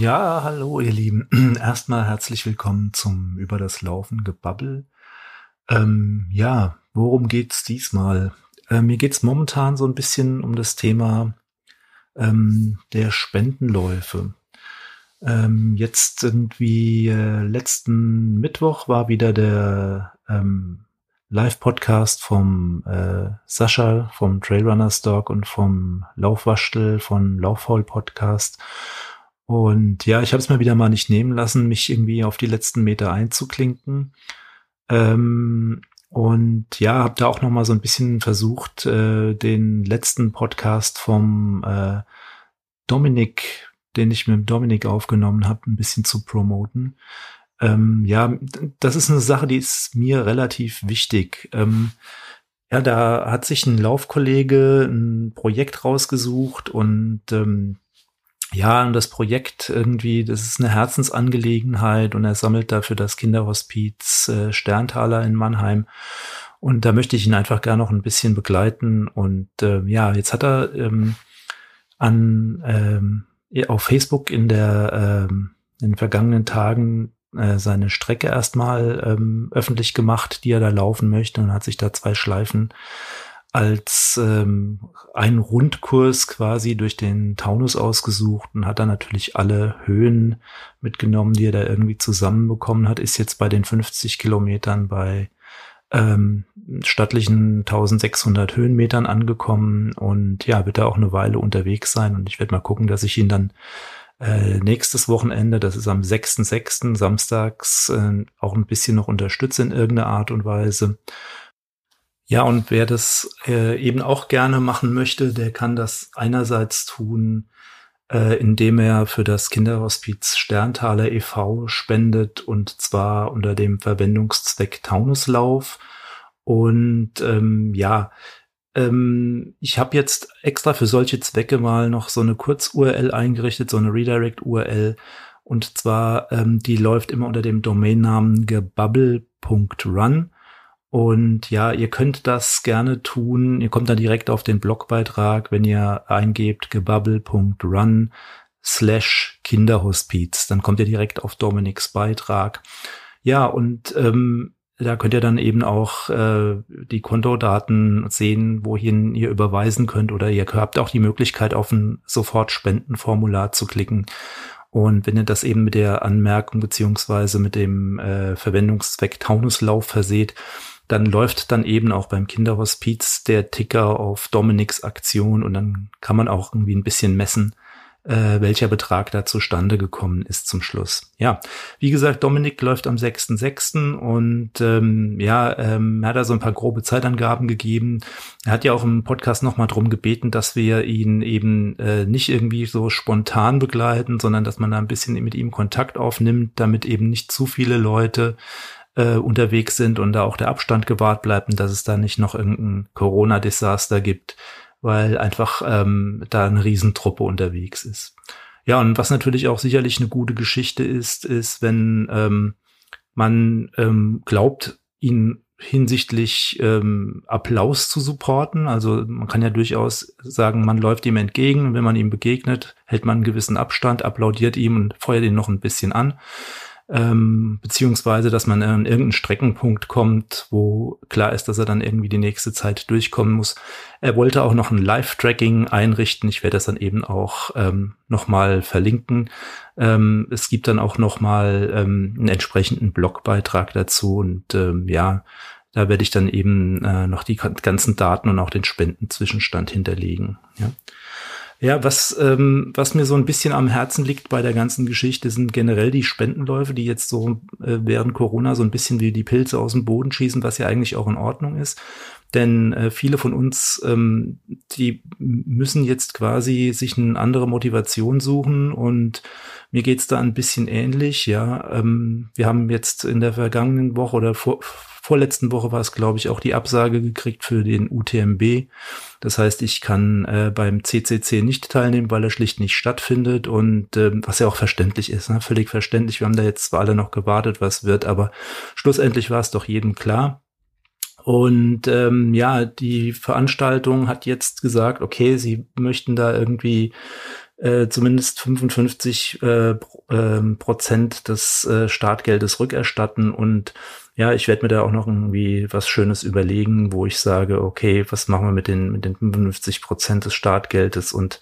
Ja, hallo ihr Lieben. Erstmal herzlich willkommen zum Über das Laufen Gebabbel. Ähm, ja, worum geht's diesmal? Äh, mir geht's momentan so ein bisschen um das Thema ähm, der Spendenläufe. Ähm, jetzt irgendwie äh, letzten Mittwoch war wieder der ähm, Live-Podcast vom äh, Sascha vom Trailrunners Dog und vom Laufwaschtel von Lauffaul Podcast. Und ja, ich habe es mir wieder mal nicht nehmen lassen, mich irgendwie auf die letzten Meter einzuklinken. Ähm, und ja, habe da auch noch mal so ein bisschen versucht, äh, den letzten Podcast vom äh, Dominik, den ich mit Dominik aufgenommen habe, ein bisschen zu promoten. Ähm, ja, das ist eine Sache, die ist mir relativ wichtig. Ähm, ja, da hat sich ein Laufkollege ein Projekt rausgesucht und ähm, ja, und das Projekt irgendwie, das ist eine Herzensangelegenheit und er sammelt dafür das Kinderhospiz äh, Sterntaler in Mannheim. Und da möchte ich ihn einfach gar noch ein bisschen begleiten. Und äh, ja, jetzt hat er ähm, an ähm, auf Facebook in der ähm, in den vergangenen Tagen äh, seine Strecke erstmal ähm, öffentlich gemacht, die er da laufen möchte und hat sich da zwei Schleifen als ähm, ein Rundkurs quasi durch den Taunus ausgesucht und hat dann natürlich alle Höhen mitgenommen, die er da irgendwie zusammenbekommen hat, ist jetzt bei den 50 Kilometern bei ähm, stattlichen 1600 Höhenmetern angekommen und ja, wird da auch eine Weile unterwegs sein und ich werde mal gucken, dass ich ihn dann äh, nächstes Wochenende, das ist am 6.6. samstags, äh, auch ein bisschen noch unterstütze in irgendeiner Art und Weise. Ja, und wer das äh, eben auch gerne machen möchte, der kann das einerseits tun, äh, indem er für das Kinderhospiz Sterntaler e.V. spendet und zwar unter dem Verwendungszweck Taunuslauf. Und ähm, ja, ähm, ich habe jetzt extra für solche Zwecke mal noch so eine Kurz-URL eingerichtet, so eine Redirect-URL. Und zwar, ähm, die läuft immer unter dem Domainnamen gebubble.run. Und ja, ihr könnt das gerne tun. Ihr kommt dann direkt auf den Blogbeitrag, wenn ihr eingebt gebubble.run slash Kinderhospiz. Dann kommt ihr direkt auf Dominiks Beitrag. Ja, und ähm, da könnt ihr dann eben auch äh, die Kontodaten sehen, wohin ihr überweisen könnt oder ihr habt auch die Möglichkeit, auf ein Sofort-Spendenformular zu klicken. Und wenn ihr das eben mit der Anmerkung beziehungsweise mit dem äh, Verwendungszweck Taunuslauf verseht, dann läuft dann eben auch beim Kinderhospiz der Ticker auf Dominiks Aktion und dann kann man auch irgendwie ein bisschen messen, äh, welcher Betrag da zustande gekommen ist zum Schluss. Ja, wie gesagt, Dominik läuft am 6.6. und ähm, ja, ähm, er hat da so ein paar grobe Zeitangaben gegeben. Er hat ja auch im Podcast nochmal drum gebeten, dass wir ihn eben äh, nicht irgendwie so spontan begleiten, sondern dass man da ein bisschen mit ihm Kontakt aufnimmt, damit eben nicht zu viele Leute äh, unterwegs sind und da auch der Abstand gewahrt bleibt und dass es da nicht noch irgendein Corona-Desaster gibt weil einfach ähm, da eine Riesentruppe unterwegs ist. Ja, und was natürlich auch sicherlich eine gute Geschichte ist, ist, wenn ähm, man ähm, glaubt, ihn hinsichtlich ähm, Applaus zu supporten. Also man kann ja durchaus sagen, man läuft ihm entgegen, wenn man ihm begegnet, hält man einen gewissen Abstand, applaudiert ihm und feuert ihn noch ein bisschen an ähm, beziehungsweise dass man an irgendeinen Streckenpunkt kommt, wo klar ist, dass er dann irgendwie die nächste Zeit durchkommen muss. Er wollte auch noch ein Live-Tracking einrichten. Ich werde das dann eben auch ähm, nochmal verlinken. Ähm, es gibt dann auch nochmal ähm, einen entsprechenden Blogbeitrag dazu und ähm, ja, da werde ich dann eben äh, noch die ganzen Daten und auch den Spendenzwischenstand hinterlegen. Ja. Ja, was, ähm, was mir so ein bisschen am Herzen liegt bei der ganzen Geschichte, sind generell die Spendenläufe, die jetzt so äh, während Corona so ein bisschen wie die Pilze aus dem Boden schießen, was ja eigentlich auch in Ordnung ist. Denn äh, viele von uns, ähm, die müssen jetzt quasi sich eine andere Motivation suchen und mir geht's da ein bisschen ähnlich. Ja, ähm, wir haben jetzt in der vergangenen Woche oder vor, vorletzten Woche war es, glaube ich, auch die Absage gekriegt für den UTMB. Das heißt, ich kann äh, beim CCC nicht teilnehmen, weil er schlicht nicht stattfindet und äh, was ja auch verständlich ist, ne? völlig verständlich. Wir haben da jetzt zwar alle noch gewartet, was wird, aber schlussendlich war es doch jedem klar. Und ähm, ja, die Veranstaltung hat jetzt gesagt, okay, sie möchten da irgendwie äh, zumindest 55 äh, ähm, Prozent des äh, Startgeldes rückerstatten und ja, ich werde mir da auch noch irgendwie was Schönes überlegen, wo ich sage, okay, was machen wir mit den mit den 55 Prozent des Startgeldes und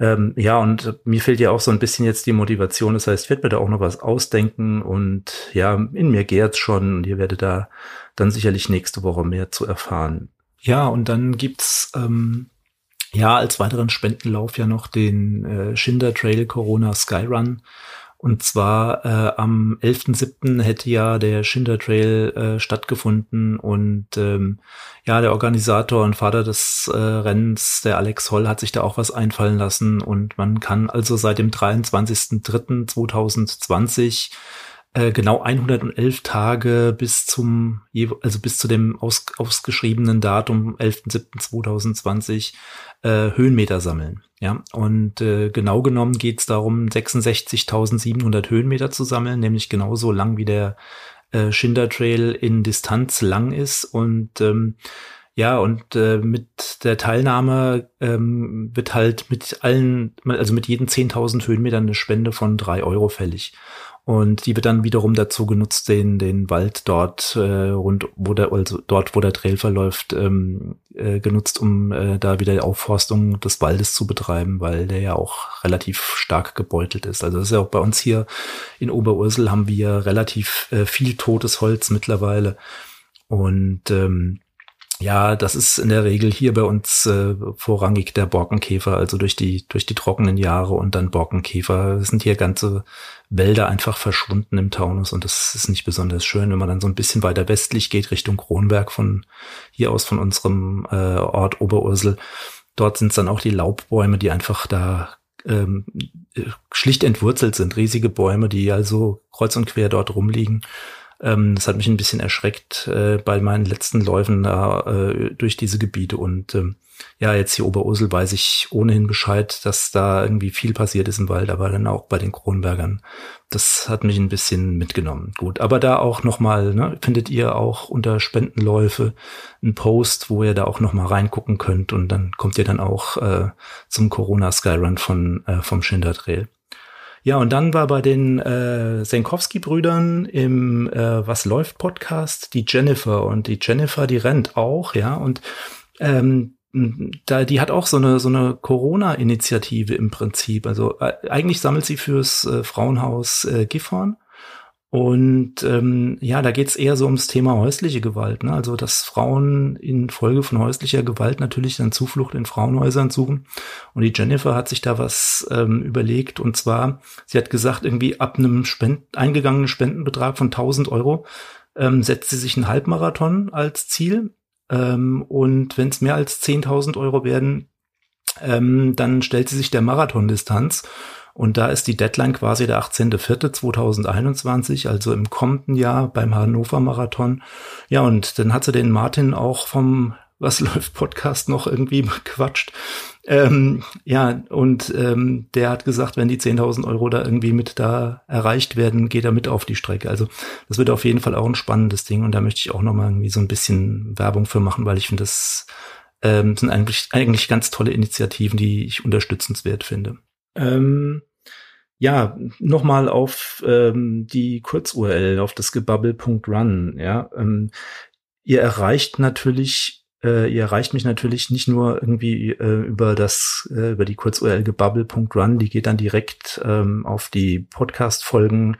ähm, ja, und mir fehlt ja auch so ein bisschen jetzt die Motivation. Das heißt, ich werde mir da auch noch was ausdenken und ja, in mir gärt's schon und ihr werdet da dann sicherlich nächste Woche mehr zu erfahren. Ja, und dann gibt's ähm, ja als weiteren Spendenlauf ja noch den äh, Schinder Trail Corona Skyrun. Und zwar äh, am 11.07. hätte ja der Schinder Trail äh, stattgefunden und ähm, ja, der Organisator und Vater des äh, Rennens, der Alex Holl, hat sich da auch was einfallen lassen und man kann also seit dem 23.03.2020 äh, genau 111 Tage bis zum, also bis zu dem aus, ausgeschriebenen Datum 11.07.2020 äh, Höhenmeter sammeln. Ja, und äh, genau genommen geht es darum, 66.700 Höhenmeter zu sammeln, nämlich genauso lang wie der äh, Schinder Trail in Distanz lang ist und ähm, ja, und äh, mit der Teilnahme ähm, wird halt mit allen, also mit jedem 10.000 Höhenmetern eine Spende von drei Euro fällig. Und die wird dann wiederum dazu genutzt, den, den Wald dort äh, rund, wo der, also dort, wo der Trail verläuft, ähm, äh, genutzt, um äh, da wieder die Aufforstung des Waldes zu betreiben, weil der ja auch relativ stark gebeutelt ist. Also das ist ja auch bei uns hier in Oberursel haben wir relativ äh, viel totes Holz mittlerweile. Und ähm, ja, das ist in der Regel hier bei uns äh, vorrangig der Borkenkäfer, also durch die durch die trockenen Jahre und dann Borkenkäfer sind hier ganze Wälder einfach verschwunden im Taunus und das ist nicht besonders schön, wenn man dann so ein bisschen weiter westlich geht Richtung Kronberg von hier aus von unserem äh, Ort Oberursel. Dort sind dann auch die Laubbäume, die einfach da ähm, schlicht entwurzelt sind, riesige Bäume, die also kreuz und quer dort rumliegen. Ähm, das hat mich ein bisschen erschreckt äh, bei meinen letzten Läufen da äh, durch diese Gebiete. Und ähm, ja, jetzt hier Oberursel weiß ich ohnehin Bescheid, dass da irgendwie viel passiert ist im Wald, aber dann auch bei den Kronbergern. Das hat mich ein bisschen mitgenommen. Gut, aber da auch nochmal, ne, findet ihr auch unter Spendenläufe einen Post, wo ihr da auch nochmal reingucken könnt und dann kommt ihr dann auch äh, zum Corona Skyrun von, äh, vom Schinder Trail. Ja, und dann war bei den äh, Senkowski-Brüdern im äh, Was läuft Podcast die Jennifer. Und die Jennifer, die rennt auch, ja, und ähm, da, die hat auch so eine, so eine Corona-Initiative im Prinzip. Also äh, eigentlich sammelt sie fürs äh, Frauenhaus äh, Gifhorn und ähm, ja, da geht's eher so ums Thema häusliche Gewalt. Ne? Also, dass Frauen in Folge von häuslicher Gewalt natürlich dann Zuflucht in Frauenhäusern suchen. Und die Jennifer hat sich da was ähm, überlegt. Und zwar, sie hat gesagt, irgendwie ab einem Spend eingegangenen Spendenbetrag von 1000 Euro ähm, setzt sie sich einen Halbmarathon als Ziel. Ähm, und wenn es mehr als 10.000 Euro werden, ähm, dann stellt sie sich der Marathondistanz. Und da ist die Deadline quasi der 18.04.2021, also im kommenden Jahr beim Hannover Marathon. Ja, und dann hat sie den Martin auch vom Was läuft Podcast noch irgendwie bequatscht. Ähm, ja, und ähm, der hat gesagt, wenn die 10.000 Euro da irgendwie mit da erreicht werden, geht er mit auf die Strecke. Also das wird auf jeden Fall auch ein spannendes Ding und da möchte ich auch noch mal irgendwie so ein bisschen Werbung für machen, weil ich finde, das ähm, sind eigentlich, eigentlich ganz tolle Initiativen, die ich unterstützenswert finde. Ähm, ja, nochmal auf ähm, die Kurz-URL, auf das Gebubble.run, ja. Ähm, ihr erreicht natürlich, äh, ihr erreicht mich natürlich nicht nur irgendwie äh, über das, äh, über die Kurz-URL gebubble.run, die geht dann direkt ähm, auf die Podcast-Folgen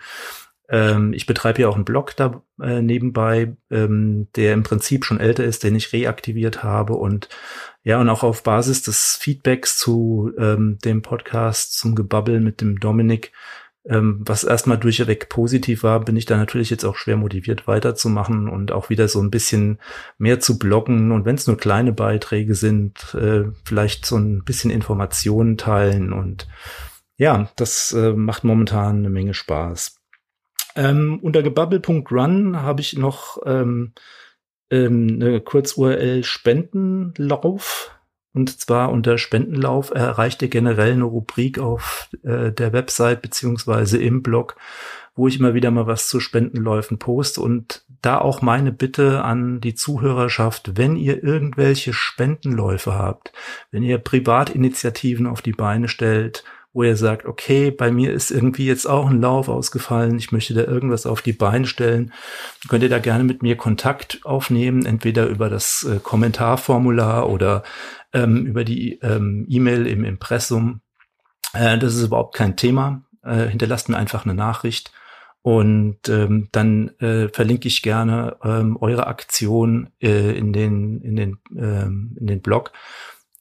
ähm, ich betreibe ja auch einen Blog da äh, nebenbei, ähm, der im Prinzip schon älter ist, den ich reaktiviert habe und ja, und auch auf Basis des Feedbacks zu ähm, dem Podcast zum Gebabbel mit dem Dominik, ähm, was erstmal durchweg positiv war, bin ich da natürlich jetzt auch schwer motiviert weiterzumachen und auch wieder so ein bisschen mehr zu bloggen und wenn es nur kleine Beiträge sind, äh, vielleicht so ein bisschen Informationen teilen und ja, das äh, macht momentan eine Menge Spaß. Ähm, unter gebubble.run habe ich noch ähm, ähm, eine Kurz-URL Spendenlauf. Und zwar unter Spendenlauf erreicht ihr generell eine Rubrik auf äh, der Website beziehungsweise im Blog, wo ich immer wieder mal was zu Spendenläufen poste. Und da auch meine Bitte an die Zuhörerschaft, wenn ihr irgendwelche Spendenläufe habt, wenn ihr Privatinitiativen auf die Beine stellt wo ihr sagt, okay, bei mir ist irgendwie jetzt auch ein Lauf ausgefallen, ich möchte da irgendwas auf die Beine stellen, könnt ihr da gerne mit mir Kontakt aufnehmen, entweder über das äh, Kommentarformular oder ähm, über die ähm, E-Mail im Impressum. Äh, das ist überhaupt kein Thema. Äh, hinterlasst mir einfach eine Nachricht und ähm, dann äh, verlinke ich gerne ähm, eure Aktion äh, in den in den ähm, in den Blog,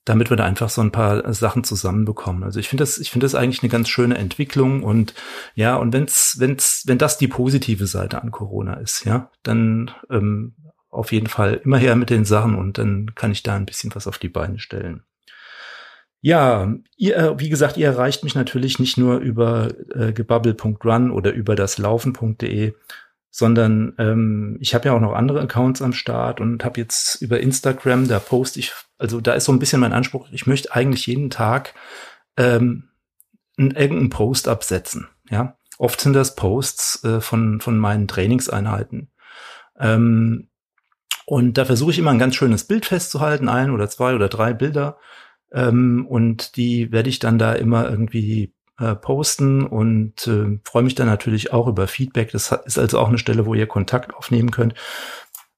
damit wir da einfach so ein paar Sachen zusammenbekommen. Also ich finde das ich finde das eigentlich eine ganz schöne Entwicklung und ja und wenn's wenn's wenn das die positive Seite an Corona ist, ja, dann ähm, auf jeden Fall immer her mit den Sachen und dann kann ich da ein bisschen was auf die Beine stellen. Ja, ihr, äh, wie gesagt, ihr erreicht mich natürlich nicht nur über äh, gebubble.run oder über das laufen.de, sondern ähm, ich habe ja auch noch andere Accounts am Start und habe jetzt über Instagram, da poste ich, also da ist so ein bisschen mein Anspruch, ich möchte eigentlich jeden Tag ähm, einen, irgendeinen Post absetzen. Ja, oft sind das Posts äh, von von meinen Trainingseinheiten. Ähm, und da versuche ich immer ein ganz schönes Bild festzuhalten, ein oder zwei oder drei Bilder ähm, und die werde ich dann da immer irgendwie äh, posten und äh, freue mich dann natürlich auch über Feedback. Das ist also auch eine Stelle, wo ihr Kontakt aufnehmen könnt.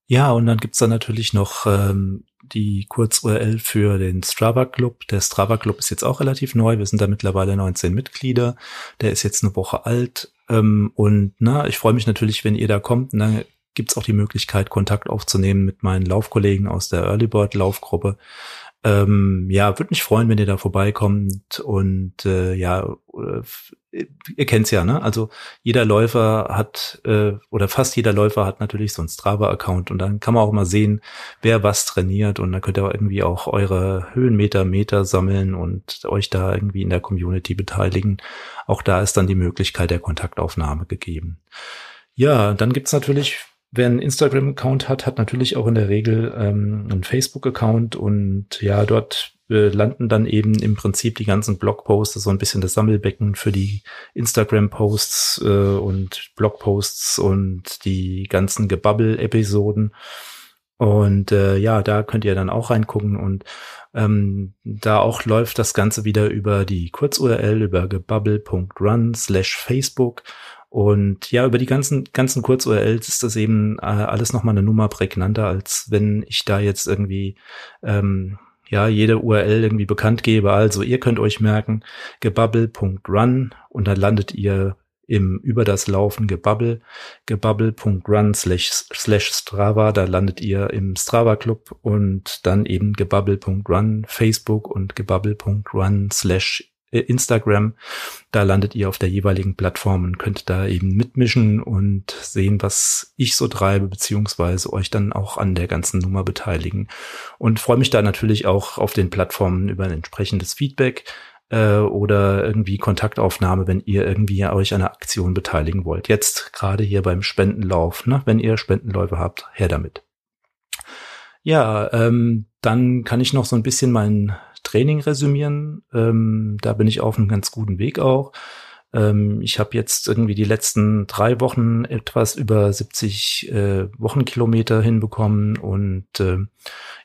Ja, und dann gibt's dann natürlich noch ähm, die Kurz-URL für den Strava Club. Der Strava Club ist jetzt auch relativ neu. Wir sind da mittlerweile 19 Mitglieder. Der ist jetzt eine Woche alt. Ähm, und na, ich freue mich natürlich, wenn ihr da kommt. Und dann gibt's auch die Möglichkeit, Kontakt aufzunehmen mit meinen Laufkollegen aus der Early Bird Laufgruppe. Ähm, ja, würde mich freuen, wenn ihr da vorbeikommt und äh, ja, ihr kennt's ja, ne? Also jeder Läufer hat äh, oder fast jeder Läufer hat natürlich so einen Strava-Account und dann kann man auch mal sehen, wer was trainiert und dann könnt ihr auch irgendwie auch eure Höhenmeter, Meter sammeln und euch da irgendwie in der Community beteiligen. Auch da ist dann die Möglichkeit der Kontaktaufnahme gegeben. Ja, dann gibt's natürlich Wer einen Instagram-Account hat, hat natürlich auch in der Regel ähm, einen Facebook-Account und ja, dort äh, landen dann eben im Prinzip die ganzen Blogposts, so ein bisschen das Sammelbecken für die Instagram-Posts äh, und Blogposts und die ganzen Gebubble-Episoden. Und äh, ja, da könnt ihr dann auch reingucken und ähm, da auch läuft das Ganze wieder über die Kurz-URL über gebubble.run slash Facebook und ja, über die ganzen, ganzen Kurz-URLs ist das eben äh, alles nochmal eine Nummer prägnanter, als wenn ich da jetzt irgendwie, ähm, ja, jede URL irgendwie bekannt gebe. Also ihr könnt euch merken, gebubble.run und dann landet ihr im über das Laufen Gebubble, gebubble.run slash, slash Strava, da landet ihr im Strava Club und dann eben gebubble.run Facebook und gebubble.run slash Instagram. Da landet ihr auf der jeweiligen Plattform und könnt da eben mitmischen und sehen, was ich so treibe, beziehungsweise euch dann auch an der ganzen Nummer beteiligen. Und freue mich da natürlich auch auf den Plattformen über ein entsprechendes Feedback äh, oder irgendwie Kontaktaufnahme, wenn ihr irgendwie euch an einer Aktion beteiligen wollt. Jetzt gerade hier beim Spendenlauf, ne? wenn ihr Spendenläufe habt, her damit. Ja, ähm, dann kann ich noch so ein bisschen mein Training resümieren. Ähm, da bin ich auf einem ganz guten Weg auch. Ähm, ich habe jetzt irgendwie die letzten drei Wochen etwas über 70 äh, Wochenkilometer hinbekommen und äh,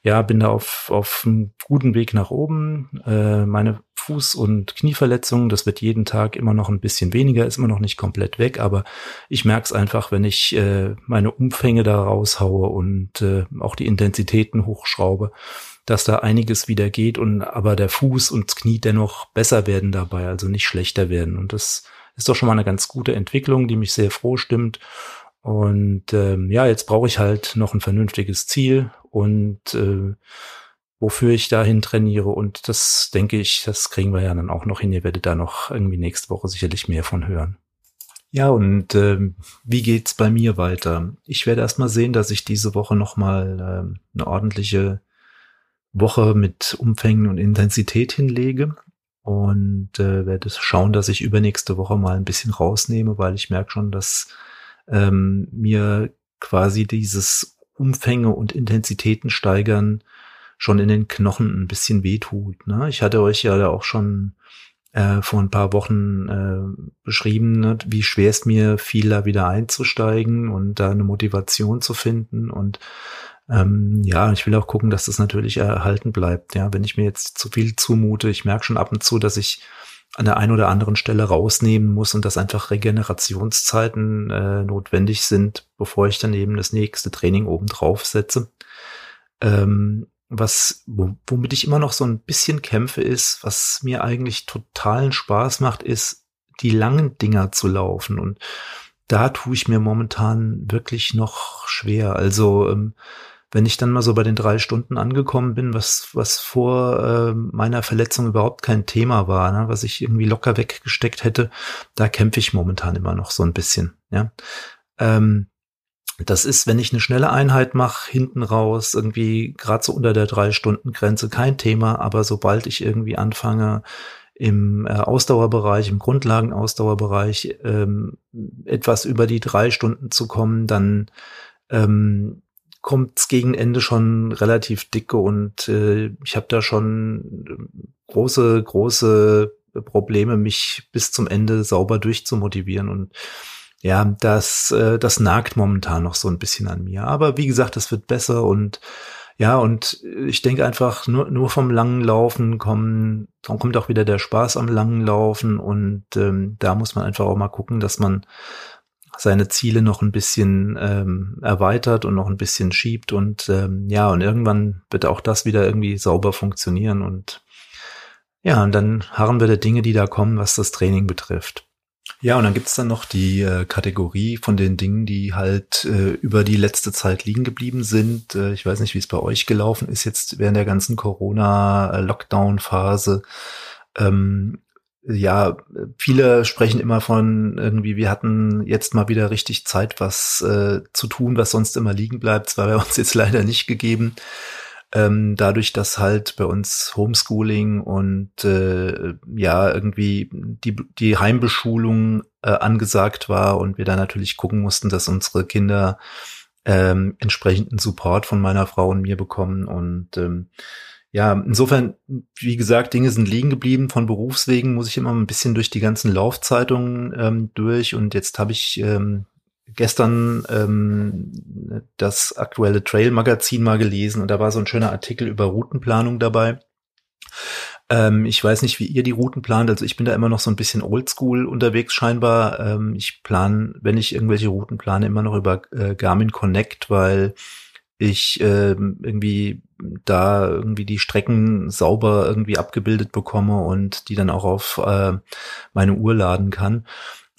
ja, bin da auf, auf einem guten Weg nach oben. Äh, meine Fuß- und Knieverletzungen, das wird jeden Tag immer noch ein bisschen weniger, ist immer noch nicht komplett weg, aber ich merke es einfach, wenn ich äh, meine Umfänge da raushaue und äh, auch die Intensitäten hochschraube, dass da einiges wieder geht und aber der Fuß und das Knie dennoch besser werden dabei, also nicht schlechter werden. Und das ist doch schon mal eine ganz gute Entwicklung, die mich sehr froh stimmt. Und ähm, ja, jetzt brauche ich halt noch ein vernünftiges Ziel und äh, wofür ich dahin trainiere. Und das denke ich, das kriegen wir ja dann auch noch hin. Ihr werdet da noch irgendwie nächste Woche sicherlich mehr von hören. Ja, und ähm, wie geht's bei mir weiter? Ich werde erstmal sehen, dass ich diese Woche nochmal ähm, eine ordentliche Woche mit Umfängen und Intensität hinlege und äh, werde schauen, dass ich übernächste Woche mal ein bisschen rausnehme, weil ich merke schon, dass ähm, mir quasi dieses Umfänge und Intensitäten steigern schon in den Knochen ein bisschen wehtut. Ne? Ich hatte euch ja auch schon äh, vor ein paar Wochen äh, beschrieben, ne, wie schwer es mir fiel, da wieder einzusteigen und da eine Motivation zu finden und ähm, ja, ich will auch gucken, dass das natürlich erhalten bleibt. Ja, wenn ich mir jetzt zu viel zumute, ich merke schon ab und zu, dass ich an der einen oder anderen Stelle rausnehmen muss und dass einfach Regenerationszeiten äh, notwendig sind, bevor ich dann eben das nächste Training oben drauf setze. Ähm, was, womit ich immer noch so ein bisschen kämpfe, ist, was mir eigentlich totalen Spaß macht, ist, die langen Dinger zu laufen. Und da tue ich mir momentan wirklich noch schwer. Also, ähm, wenn ich dann mal so bei den drei Stunden angekommen bin, was, was vor äh, meiner Verletzung überhaupt kein Thema war, ne, was ich irgendwie locker weggesteckt hätte, da kämpfe ich momentan immer noch so ein bisschen. Ja. Ähm, das ist, wenn ich eine schnelle Einheit mache, hinten raus, irgendwie gerade so unter der Drei-Stunden-Grenze, kein Thema, aber sobald ich irgendwie anfange, im äh, Ausdauerbereich, im Grundlagenausdauerbereich ähm, etwas über die drei Stunden zu kommen, dann ähm, kommt's gegen Ende schon relativ dicke und äh, ich habe da schon äh, große, große Probleme, mich bis zum Ende sauber durchzumotivieren und ja, das, äh, das nagt momentan noch so ein bisschen an mir. Aber wie gesagt, das wird besser und ja, und ich denke einfach, nur, nur vom langen Laufen kommen, dann kommt auch wieder der Spaß am langen Laufen und ähm, da muss man einfach auch mal gucken, dass man seine Ziele noch ein bisschen ähm, erweitert und noch ein bisschen schiebt und ähm, ja, und irgendwann wird auch das wieder irgendwie sauber funktionieren und ja, und dann harren wir der Dinge, die da kommen, was das Training betrifft. Ja, und dann gibt's dann noch die äh, Kategorie von den Dingen, die halt äh, über die letzte Zeit liegen geblieben sind. Äh, ich weiß nicht, wie es bei euch gelaufen ist jetzt während der ganzen Corona-Lockdown-Phase. Ähm, ja, viele sprechen immer von irgendwie, wir hatten jetzt mal wieder richtig Zeit, was äh, zu tun, was sonst immer liegen bleibt. Das war bei uns jetzt leider nicht gegeben. Ähm, dadurch, dass halt bei uns Homeschooling und äh, ja irgendwie die, die Heimbeschulung äh, angesagt war und wir da natürlich gucken mussten, dass unsere Kinder ähm, entsprechenden Support von meiner Frau und mir bekommen und ähm, ja, insofern, wie gesagt, Dinge sind liegen geblieben. Von Berufswegen muss ich immer ein bisschen durch die ganzen Laufzeitungen ähm, durch. Und jetzt habe ich ähm, gestern ähm, das aktuelle Trail-Magazin mal gelesen und da war so ein schöner Artikel über Routenplanung dabei. Ähm, ich weiß nicht, wie ihr die Routen plant. Also ich bin da immer noch so ein bisschen oldschool unterwegs scheinbar. Ähm, ich plane, wenn ich irgendwelche Routen plane, immer noch über äh, Garmin Connect, weil ich äh, irgendwie da irgendwie die Strecken sauber irgendwie abgebildet bekomme und die dann auch auf äh, meine Uhr laden kann.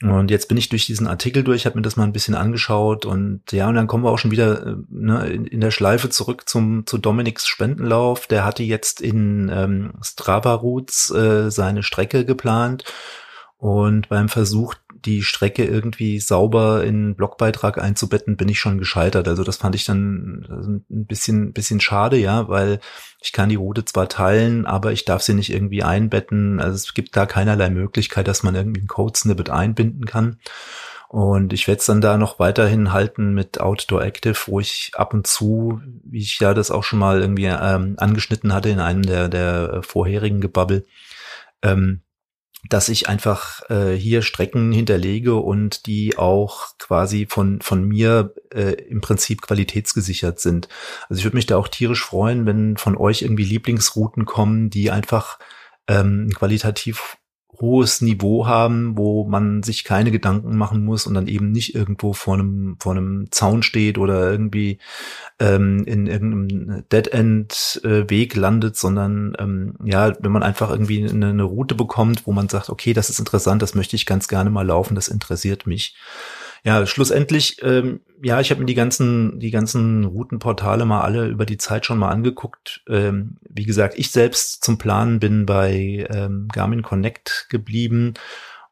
Und jetzt bin ich durch diesen Artikel durch, habe mir das mal ein bisschen angeschaut und ja, und dann kommen wir auch schon wieder äh, ne, in, in der Schleife zurück zum zu Dominiks Spendenlauf. Der hatte jetzt in ähm, Strava Routes äh, seine Strecke geplant und beim Versuch, die Strecke irgendwie sauber in Blogbeitrag einzubetten, bin ich schon gescheitert. Also das fand ich dann ein bisschen, bisschen schade, ja, weil ich kann die Route zwar teilen, aber ich darf sie nicht irgendwie einbetten. Also es gibt da keinerlei Möglichkeit, dass man irgendwie ein Code-Snippet einbinden kann. Und ich werde es dann da noch weiterhin halten mit Outdoor Active, wo ich ab und zu, wie ich ja das auch schon mal irgendwie ähm, angeschnitten hatte in einem der, der vorherigen Gebabbel, ähm, dass ich einfach äh, hier Strecken hinterlege und die auch quasi von von mir äh, im Prinzip qualitätsgesichert sind. Also ich würde mich da auch tierisch freuen, wenn von euch irgendwie Lieblingsrouten kommen, die einfach ähm, qualitativ hohes Niveau haben, wo man sich keine Gedanken machen muss und dann eben nicht irgendwo vor einem, vor einem Zaun steht oder irgendwie ähm, in irgendeinem Dead-End-Weg landet, sondern ähm, ja, wenn man einfach irgendwie eine, eine Route bekommt, wo man sagt, okay, das ist interessant, das möchte ich ganz gerne mal laufen, das interessiert mich ja, schlussendlich, ähm, ja, ich habe mir die ganzen, die ganzen Routenportale mal alle über die Zeit schon mal angeguckt. Ähm, wie gesagt, ich selbst zum Planen bin bei ähm, Garmin Connect geblieben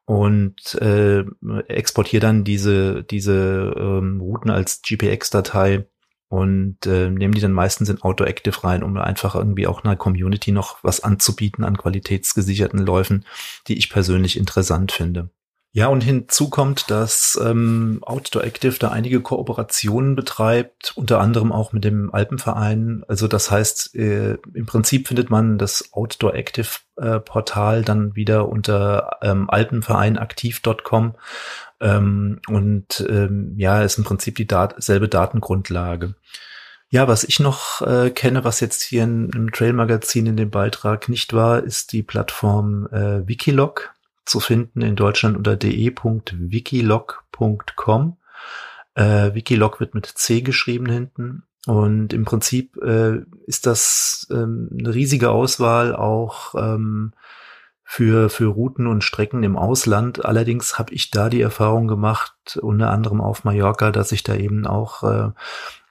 und äh, exportiere dann diese, diese ähm, Routen als GPX-Datei und äh, nehme die dann meistens in Auto Active rein, um einfach irgendwie auch einer Community noch was anzubieten an qualitätsgesicherten Läufen, die ich persönlich interessant finde. Ja, und hinzu kommt, dass ähm, Outdoor Active da einige Kooperationen betreibt, unter anderem auch mit dem Alpenverein. Also das heißt, äh, im Prinzip findet man das Outdoor Active äh, Portal dann wieder unter ähm, alpenvereinaktiv.com ähm, und ähm, ja, ist im Prinzip die Dat selbe Datengrundlage. Ja, was ich noch äh, kenne, was jetzt hier in, im Trail-Magazin in dem Beitrag nicht war, ist die Plattform äh, Wikilog zu finden in Deutschland unter de.wikilog.com. Äh, Wikilog wird mit C geschrieben hinten. Und im Prinzip äh, ist das ähm, eine riesige Auswahl auch ähm, für, für Routen und Strecken im Ausland. Allerdings habe ich da die Erfahrung gemacht, unter anderem auf Mallorca, dass ich da eben auch äh,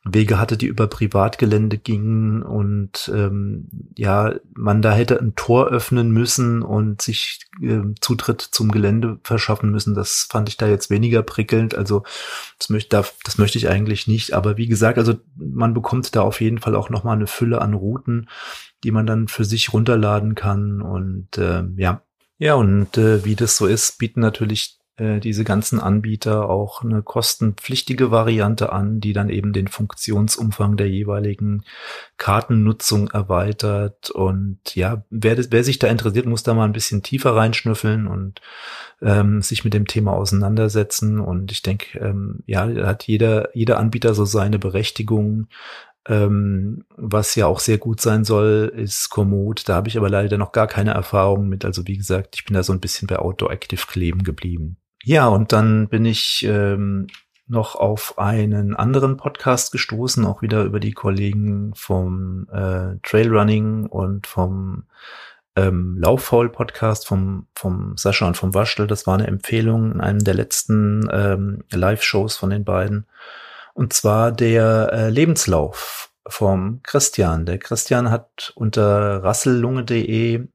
Wege hatte, die über Privatgelände gingen und ähm, ja, man da hätte ein Tor öffnen müssen und sich äh, Zutritt zum Gelände verschaffen müssen. Das fand ich da jetzt weniger prickelnd. Also das möchte, das möchte ich eigentlich nicht. Aber wie gesagt, also man bekommt da auf jeden Fall auch nochmal eine Fülle an Routen, die man dann für sich runterladen kann. Und äh, ja, ja, und äh, wie das so ist, bieten natürlich äh, diese ganzen Anbieter auch eine kostenpflichtige Variante an, die dann eben den Funktionsumfang der jeweiligen Kartennutzung erweitert. Und ja, wer, wer sich da interessiert, muss da mal ein bisschen tiefer reinschnüffeln und ähm, sich mit dem Thema auseinandersetzen. Und ich denke, ähm, ja, hat jeder, jeder Anbieter so seine Berechtigung. Ähm, was ja auch sehr gut sein soll, ist Komoot. Da habe ich aber leider noch gar keine Erfahrung mit. Also wie gesagt, ich bin da so ein bisschen bei Outdoor Active kleben geblieben. Ja, und dann bin ich ähm, noch auf einen anderen Podcast gestoßen, auch wieder über die Kollegen vom äh, Trailrunning und vom ähm, Lauffaul-Podcast vom, vom Sascha und vom Waschel. Das war eine Empfehlung in einem der letzten ähm, Live-Shows von den beiden. Und zwar der äh, Lebenslauf vom Christian. Der Christian hat unter rassellunge.de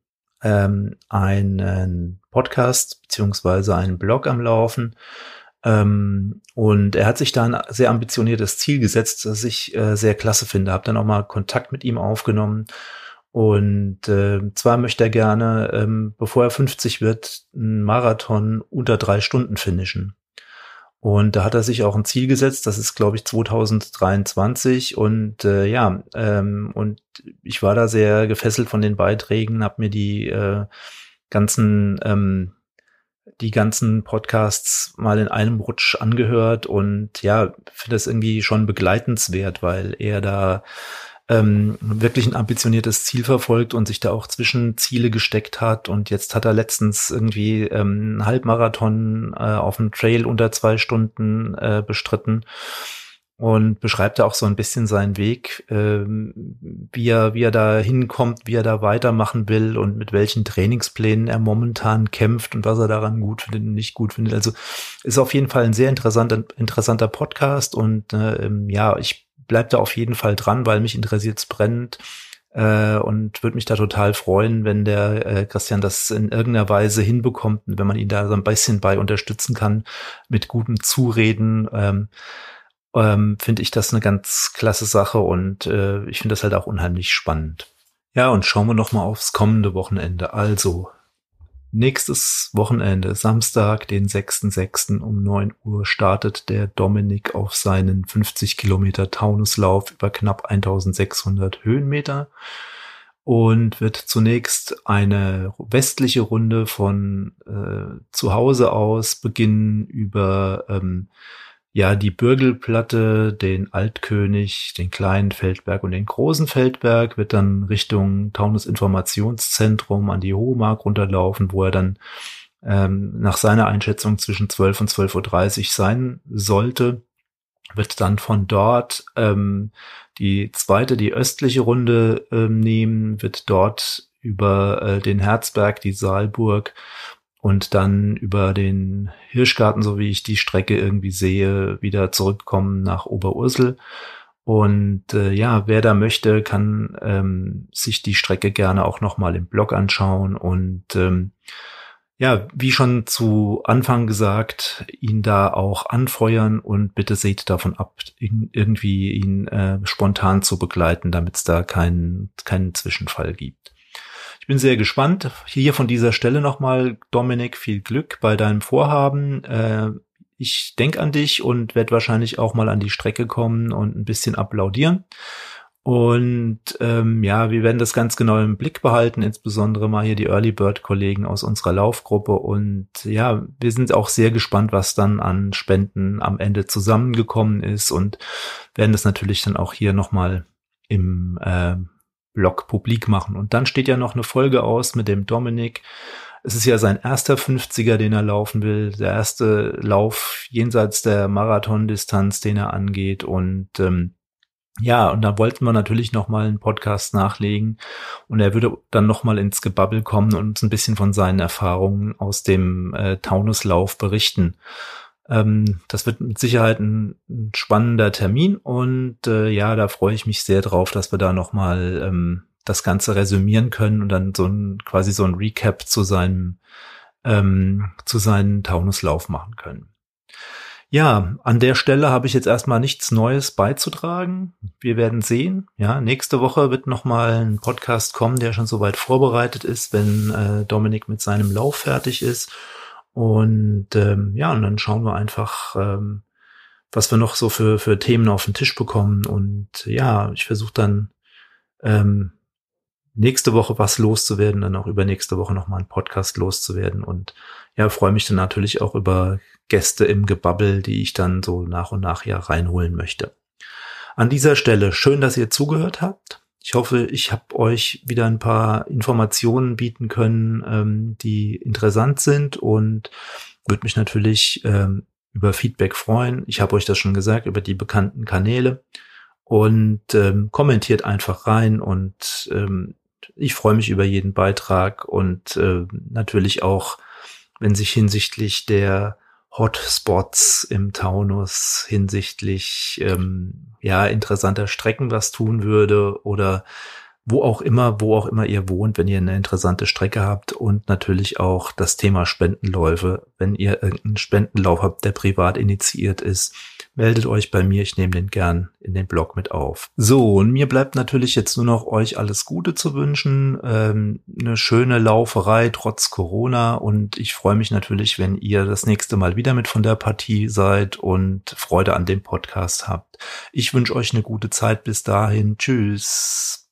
ähm, einen Podcast beziehungsweise einen Blog am Laufen. Ähm, und er hat sich da ein sehr ambitioniertes Ziel gesetzt, das ich äh, sehr klasse finde. Habe dann auch mal Kontakt mit ihm aufgenommen. Und äh, zwar möchte er gerne, ähm, bevor er 50 wird, einen Marathon unter drei Stunden finishen. Und da hat er sich auch ein Ziel gesetzt, das ist, glaube ich, 2023. Und äh, ja, ähm, und ich war da sehr gefesselt von den Beiträgen, habe mir die äh, ganzen ähm, die ganzen Podcasts mal in einem Rutsch angehört und ja, finde das irgendwie schon begleitenswert, weil er da ähm, wirklich ein ambitioniertes Ziel verfolgt und sich da auch Zwischenziele gesteckt hat. Und jetzt hat er letztens irgendwie ähm, einen Halbmarathon äh, auf dem Trail unter zwei Stunden äh, bestritten und beschreibt da auch so ein bisschen seinen Weg, ähm, wie er, wie er da hinkommt, wie er da weitermachen will und mit welchen Trainingsplänen er momentan kämpft und was er daran gut findet und nicht gut findet. Also ist auf jeden Fall ein sehr interessanter, interessanter Podcast und äh, ja, ich bleib da auf jeden Fall dran, weil mich interessiert's brennend äh, und würde mich da total freuen, wenn der äh, Christian das in irgendeiner Weise hinbekommt und wenn man ihn da so ein bisschen bei unterstützen kann mit gutem Zureden. Ähm, ähm, finde ich das eine ganz klasse Sache und äh, ich finde das halt auch unheimlich spannend. Ja, und schauen wir noch mal aufs kommende Wochenende. Also, Nächstes Wochenende, Samstag, den 6.6. um 9 Uhr startet der Dominik auf seinen 50 Kilometer Taunuslauf über knapp 1600 Höhenmeter und wird zunächst eine westliche Runde von äh, zu Hause aus beginnen über ähm, ja die Bürgelplatte, den Altkönig, den kleinen Feldberg und den großen Feldberg, wird dann Richtung Taunus Informationszentrum an die Hohemark runterlaufen, wo er dann ähm, nach seiner Einschätzung zwischen 12 und 12.30 Uhr sein sollte wird dann von dort ähm, die zweite, die östliche Runde ähm, nehmen, wird dort über äh, den Herzberg, die Saalburg und dann über den Hirschgarten, so wie ich die Strecke irgendwie sehe, wieder zurückkommen nach Oberursel. Und äh, ja, wer da möchte, kann ähm, sich die Strecke gerne auch nochmal im Blog anschauen und ähm, ja, wie schon zu Anfang gesagt, ihn da auch anfeuern und bitte seht davon ab, irgendwie ihn äh, spontan zu begleiten, damit es da keinen keinen Zwischenfall gibt. Ich bin sehr gespannt. Hier von dieser Stelle nochmal, Dominik, viel Glück bei deinem Vorhaben. Äh, ich denk an dich und werde wahrscheinlich auch mal an die Strecke kommen und ein bisschen applaudieren. Und ähm, ja, wir werden das ganz genau im Blick behalten, insbesondere mal hier die Early Bird Kollegen aus unserer Laufgruppe. Und ja, wir sind auch sehr gespannt, was dann an Spenden am Ende zusammengekommen ist und werden das natürlich dann auch hier nochmal im äh, Blog publik machen. Und dann steht ja noch eine Folge aus mit dem Dominik. Es ist ja sein erster 50er, den er laufen will, der erste Lauf jenseits der Marathondistanz, den er angeht. Und ähm, ja, und da wollten wir natürlich noch mal einen Podcast nachlegen und er würde dann noch mal ins Gebabbel kommen und uns ein bisschen von seinen Erfahrungen aus dem äh, Taunuslauf berichten. Ähm, das wird mit Sicherheit ein, ein spannender Termin und äh, ja, da freue ich mich sehr drauf, dass wir da noch mal ähm, das Ganze resümieren können und dann so ein quasi so ein Recap zu seinem ähm, zu seinem Taunuslauf machen können. Ja, an der Stelle habe ich jetzt erstmal nichts Neues beizutragen. Wir werden sehen. Ja, nächste Woche wird nochmal ein Podcast kommen, der schon soweit vorbereitet ist, wenn äh, Dominik mit seinem Lauf fertig ist. Und ähm, ja, und dann schauen wir einfach, ähm, was wir noch so für, für Themen auf den Tisch bekommen. Und ja, ich versuche dann ähm, nächste Woche was loszuwerden, dann auch übernächste Woche nochmal einen Podcast loszuwerden. Und ja, freue mich dann natürlich auch über Gäste im Gebabbel, die ich dann so nach und nach hier reinholen möchte. An dieser Stelle schön, dass ihr zugehört habt. Ich hoffe, ich habe euch wieder ein paar Informationen bieten können, ähm, die interessant sind und würde mich natürlich ähm, über Feedback freuen. Ich habe euch das schon gesagt, über die bekannten Kanäle und ähm, kommentiert einfach rein und ähm, ich freue mich über jeden Beitrag und äh, natürlich auch, wenn sich hinsichtlich der Hotspots im Taunus hinsichtlich ähm, ja interessanter Strecken was tun würde oder wo auch immer, wo auch immer ihr wohnt, wenn ihr eine interessante Strecke habt und natürlich auch das Thema Spendenläufe. Wenn ihr irgendeinen Spendenlauf habt, der privat initiiert ist, meldet euch bei mir. Ich nehme den gern in den Blog mit auf. So, und mir bleibt natürlich jetzt nur noch euch alles Gute zu wünschen. Ähm, eine schöne Lauferei trotz Corona und ich freue mich natürlich, wenn ihr das nächste Mal wieder mit von der Partie seid und Freude an dem Podcast habt. Ich wünsche euch eine gute Zeit bis dahin. Tschüss.